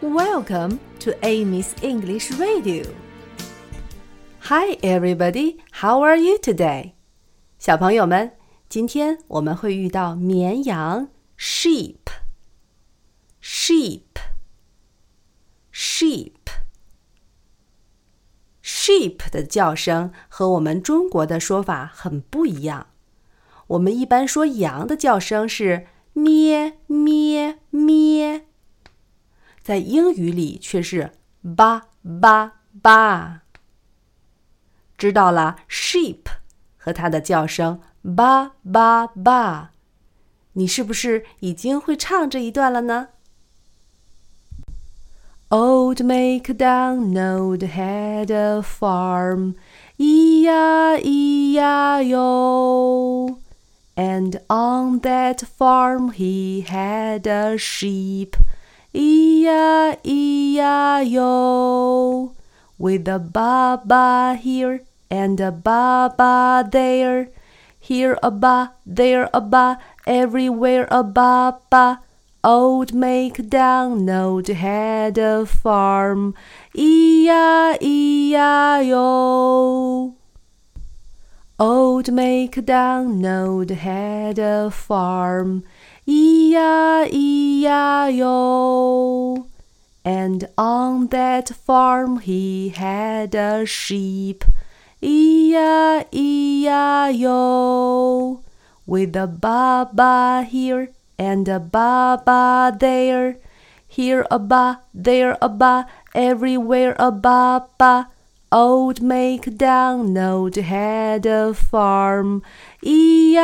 Welcome to Amy's English Radio. Hi, everybody. How are you today? 小朋友们，今天我们会遇到绵羊 sheep。sheep sheep sheep 的叫声和我们中国的说法很不一样。我们一般说羊的叫声是咩咩咩， 在英语里却是吧吧吧。知道了，sheep 和它的叫声吧吧吧，你是不是已经会唱这一段了呢？Old MacDonald had a farm, E-I-E-I-O. And on that farm he had a sheep, E-I-E-I-O, with a ba-ba here and a ba-ba there, here a ba, there a ba, everywhere a ba-ba. Old MacDonald had a farm, E-I-E-I-O. Old MacDonald had a farm, E-I-E-I-O. And on that farm he had a sheep, E-I-E-I-O. With a ba-ba here and a ba-ba there, here a ba, there a ba, everywhere a ba-ba. Old MacDonald had a farm, E-I-E-I-O.